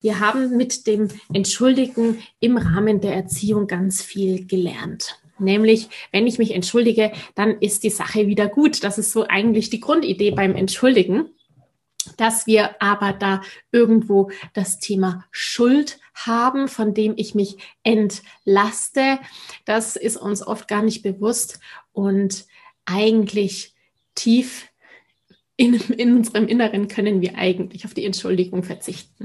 Wir haben mit dem Entschuldigen im Rahmen der Erziehung ganz viel gelernt. Nämlich, wenn ich mich entschuldige, dann ist die Sache wieder gut. Das ist so eigentlich die Grundidee beim Entschuldigen, dass wir aber da irgendwo das Thema Schuld haben, von dem ich mich entlaste. Das ist uns oft gar nicht bewusst und eigentlich tief in, in unserem Inneren können wir eigentlich auf die Entschuldigung verzichten.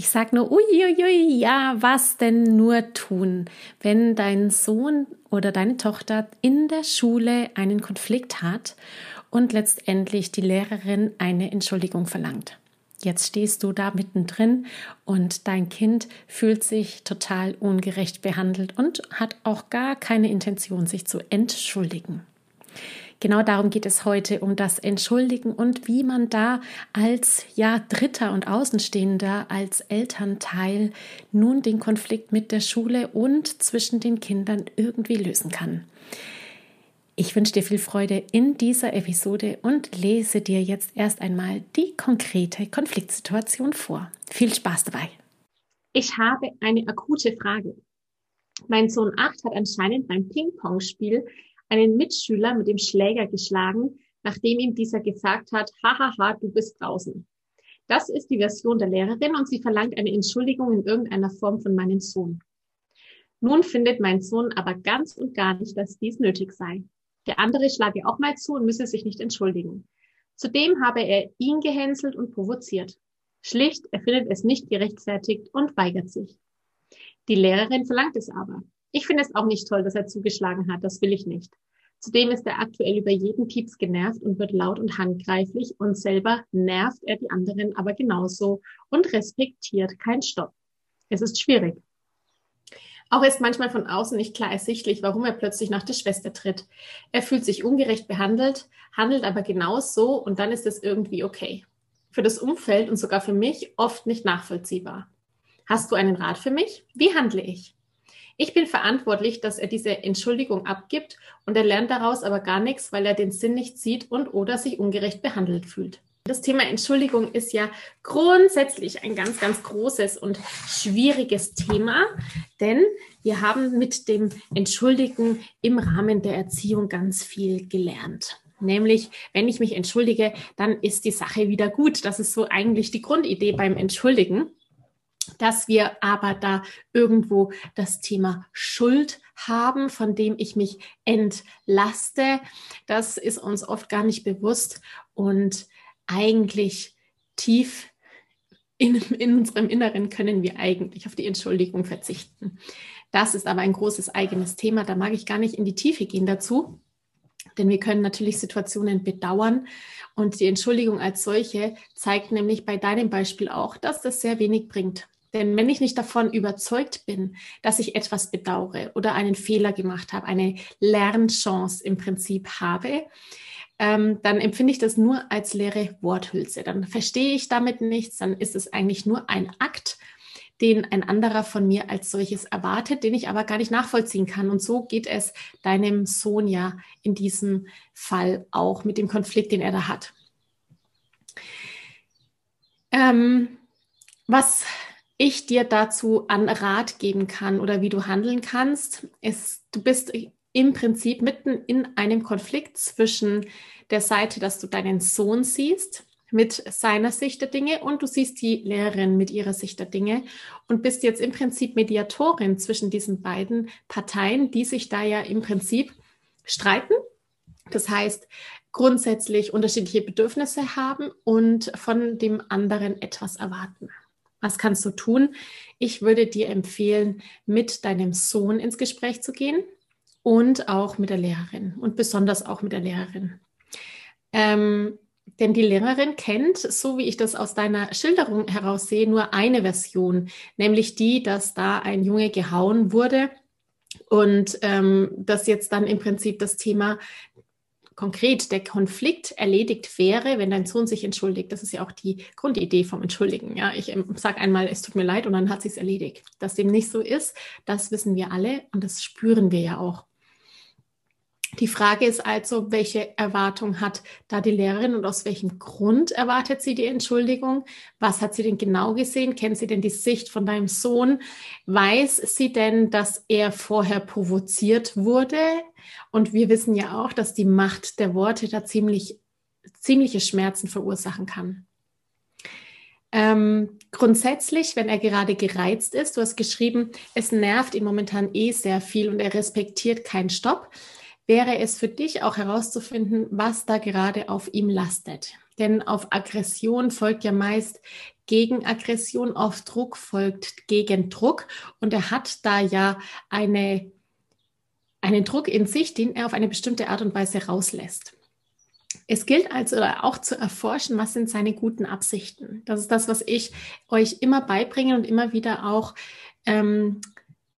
Ich sage nur, uiuiui, ja, was denn nur tun, wenn dein Sohn oder deine Tochter in der Schule einen Konflikt hat und letztendlich die Lehrerin eine Entschuldigung verlangt. Jetzt stehst du da mittendrin und dein Kind fühlt sich total ungerecht behandelt und hat auch gar keine Intention, sich zu entschuldigen. Genau darum geht es heute, um das Entschuldigen und wie man da als ja Dritter und Außenstehender, als Elternteil nun den Konflikt mit der Schule und zwischen den Kindern irgendwie lösen kann. Ich wünsche dir viel Freude in dieser Episode und lese dir jetzt erst einmal die konkrete Konfliktsituation vor. Viel Spaß dabei. Ich habe eine akute Frage. Mein Sohn 8 hat anscheinend beim Ping-Pong-Spiel einen Mitschüler mit dem Schläger geschlagen, nachdem ihm dieser gesagt hat, hahaha, du bist draußen. Das ist die Version der Lehrerin und sie verlangt eine Entschuldigung in irgendeiner Form von meinem Sohn. Nun findet mein Sohn aber ganz und gar nicht, dass dies nötig sei. Der andere schlage auch mal zu und müsse sich nicht entschuldigen. Zudem habe er ihn gehänselt und provoziert. Schlicht, er findet es nicht gerechtfertigt und weigert sich. Die Lehrerin verlangt es aber. Ich finde es auch nicht toll, dass er zugeschlagen hat. Das will ich nicht. Zudem ist er aktuell über jeden Pieps genervt und wird laut und handgreiflich und selber nervt er die anderen aber genauso und respektiert keinen Stopp. Es ist schwierig. Auch ist manchmal von außen nicht klar ersichtlich, warum er plötzlich nach der Schwester tritt. Er fühlt sich ungerecht behandelt, handelt aber genauso und dann ist es irgendwie okay. Für das Umfeld und sogar für mich oft nicht nachvollziehbar. Hast du einen Rat für mich? Wie handle ich? Ich bin verantwortlich, dass er diese Entschuldigung abgibt und er lernt daraus aber gar nichts, weil er den Sinn nicht sieht und oder sich ungerecht behandelt fühlt. Das Thema Entschuldigung ist ja grundsätzlich ein ganz, ganz großes und schwieriges Thema, denn wir haben mit dem Entschuldigen im Rahmen der Erziehung ganz viel gelernt. Nämlich, wenn ich mich entschuldige, dann ist die Sache wieder gut. Das ist so eigentlich die Grundidee beim Entschuldigen dass wir aber da irgendwo das Thema Schuld haben, von dem ich mich entlaste. Das ist uns oft gar nicht bewusst und eigentlich tief in, in unserem Inneren können wir eigentlich auf die Entschuldigung verzichten. Das ist aber ein großes eigenes Thema. Da mag ich gar nicht in die Tiefe gehen dazu. Denn wir können natürlich Situationen bedauern und die Entschuldigung als solche zeigt nämlich bei deinem Beispiel auch, dass das sehr wenig bringt. Denn wenn ich nicht davon überzeugt bin, dass ich etwas bedauere oder einen Fehler gemacht habe, eine Lernchance im Prinzip habe, ähm, dann empfinde ich das nur als leere Worthülse. Dann verstehe ich damit nichts, dann ist es eigentlich nur ein Akt, den ein anderer von mir als solches erwartet, den ich aber gar nicht nachvollziehen kann. Und so geht es deinem Sohn ja in diesem Fall auch mit dem Konflikt, den er da hat. Ähm, was ich dir dazu an Rat geben kann oder wie du handeln kannst, ist, du bist im Prinzip mitten in einem Konflikt zwischen der Seite, dass du deinen Sohn siehst, mit seiner Sicht der Dinge und du siehst die Lehrerin mit ihrer Sicht der Dinge und bist jetzt im Prinzip Mediatorin zwischen diesen beiden Parteien, die sich da ja im Prinzip streiten. Das heißt, grundsätzlich unterschiedliche Bedürfnisse haben und von dem anderen etwas erwarten. Was kannst du tun? Ich würde dir empfehlen, mit deinem Sohn ins Gespräch zu gehen und auch mit der Lehrerin und besonders auch mit der Lehrerin. Ähm, denn die Lehrerin kennt, so wie ich das aus deiner Schilderung heraussehe, nur eine Version, nämlich die, dass da ein Junge gehauen wurde und ähm, dass jetzt dann im Prinzip das Thema konkret der Konflikt erledigt wäre, wenn dein Sohn sich entschuldigt. Das ist ja auch die Grundidee vom Entschuldigen. Ja, ich ähm, sage einmal, es tut mir leid und dann hat sich's erledigt. Dass dem nicht so ist, das wissen wir alle und das spüren wir ja auch. Die Frage ist also, welche Erwartung hat da die Lehrerin und aus welchem Grund erwartet sie die Entschuldigung? Was hat sie denn genau gesehen? Kennt sie denn die Sicht von deinem Sohn? Weiß sie denn, dass er vorher provoziert wurde? Und wir wissen ja auch, dass die Macht der Worte da ziemlich, ziemliche Schmerzen verursachen kann. Ähm, grundsätzlich, wenn er gerade gereizt ist, du hast geschrieben, es nervt ihn momentan eh sehr viel und er respektiert keinen Stopp wäre es für dich auch herauszufinden, was da gerade auf ihm lastet. Denn auf Aggression folgt ja meist Gegenaggression, auf Druck folgt Gegendruck. Und er hat da ja eine, einen Druck in sich, den er auf eine bestimmte Art und Weise rauslässt. Es gilt also auch zu erforschen, was sind seine guten Absichten. Das ist das, was ich euch immer beibringe und immer wieder auch ähm,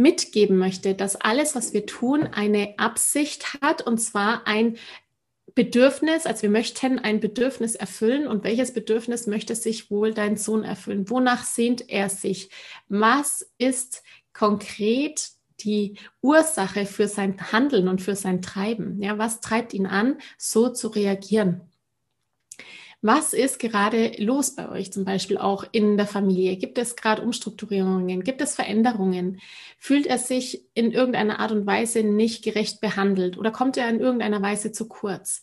mitgeben möchte, dass alles, was wir tun, eine Absicht hat und zwar ein Bedürfnis, also wir möchten ein Bedürfnis erfüllen und welches Bedürfnis möchte sich wohl dein Sohn erfüllen? Wonach sehnt er sich? Was ist konkret die Ursache für sein Handeln und für sein Treiben? Ja, was treibt ihn an, so zu reagieren? Was ist gerade los bei euch zum Beispiel auch in der Familie? Gibt es gerade Umstrukturierungen? Gibt es Veränderungen? Fühlt er sich in irgendeiner Art und Weise nicht gerecht behandelt oder kommt er in irgendeiner Weise zu kurz?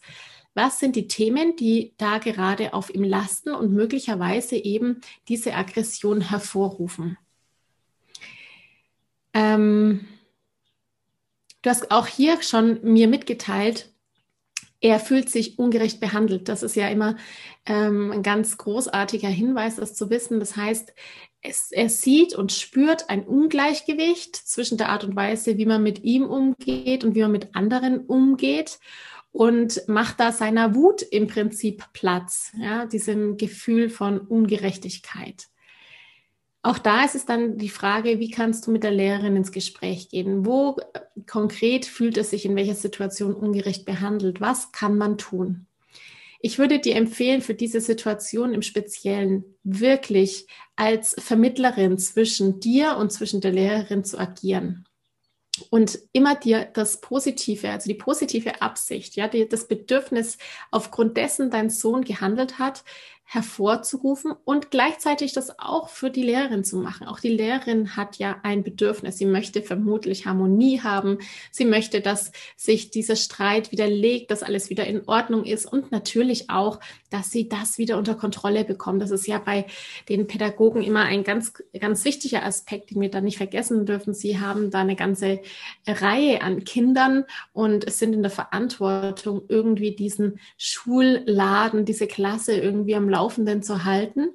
Was sind die Themen, die da gerade auf ihm lasten und möglicherweise eben diese Aggression hervorrufen? Ähm, du hast auch hier schon mir mitgeteilt, er fühlt sich ungerecht behandelt. Das ist ja immer ähm, ein ganz großartiger Hinweis, das zu wissen. Das heißt, es, er sieht und spürt ein Ungleichgewicht zwischen der Art und Weise, wie man mit ihm umgeht und wie man mit anderen umgeht und macht da seiner Wut im Prinzip Platz, ja, diesem Gefühl von Ungerechtigkeit. Auch da ist es dann die Frage, wie kannst du mit der Lehrerin ins Gespräch gehen? Wo äh, konkret fühlt es sich in welcher Situation ungerecht behandelt? Was kann man tun? Ich würde dir empfehlen, für diese Situation im Speziellen wirklich als Vermittlerin zwischen dir und zwischen der Lehrerin zu agieren und immer dir das Positive, also die positive Absicht, ja, die, das Bedürfnis, aufgrund dessen dein Sohn gehandelt hat, hervorzurufen und gleichzeitig das auch für die Lehrerin zu machen. Auch die Lehrerin hat ja ein Bedürfnis. Sie möchte vermutlich Harmonie haben. Sie möchte, dass sich dieser Streit widerlegt, dass alles wieder in Ordnung ist und natürlich auch, dass sie das wieder unter Kontrolle bekommt. Das ist ja bei den Pädagogen immer ein ganz, ganz wichtiger Aspekt, den wir da nicht vergessen dürfen. Sie haben da eine ganze Reihe an Kindern und sind in der Verantwortung, irgendwie diesen Schulladen, diese Klasse irgendwie am Laufenden zu halten.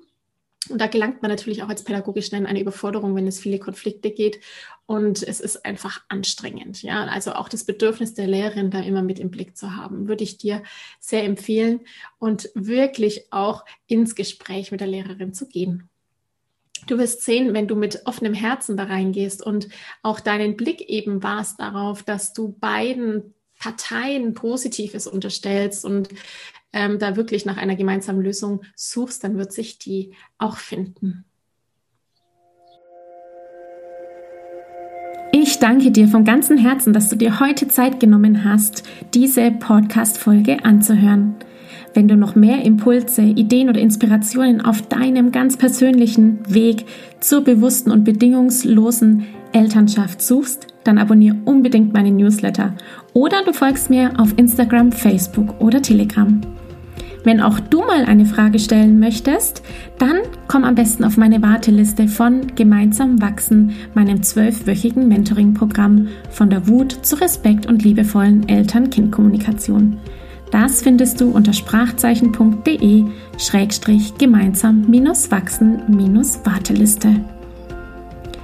Und da gelangt man natürlich auch als pädagogisch schnell in eine Überforderung, wenn es viele Konflikte geht. Und es ist einfach anstrengend. Ja, also auch das Bedürfnis der Lehrerin da immer mit im Blick zu haben, würde ich dir sehr empfehlen und wirklich auch ins Gespräch mit der Lehrerin zu gehen. Du wirst sehen, wenn du mit offenem Herzen da reingehst und auch deinen Blick eben warst darauf, dass du beiden Parteien Positives unterstellst und ähm, da wirklich nach einer gemeinsamen Lösung suchst, dann wird sich die auch finden. Ich danke dir von ganzem Herzen, dass du dir heute Zeit genommen hast, diese Podcast-Folge anzuhören. Wenn du noch mehr Impulse, Ideen oder Inspirationen auf deinem ganz persönlichen Weg zur bewussten und bedingungslosen Elternschaft suchst, dann abonniere unbedingt meine Newsletter oder du folgst mir auf Instagram, Facebook oder Telegram. Wenn auch du mal eine Frage stellen möchtest, dann komm am besten auf meine Warteliste von Gemeinsam wachsen, meinem zwölfwöchigen Mentoring-Programm von der Wut zu Respekt und liebevollen Eltern-Kind-Kommunikation. Das findest du unter sprachzeichen.de schrägstrich gemeinsam-wachsen-warteliste.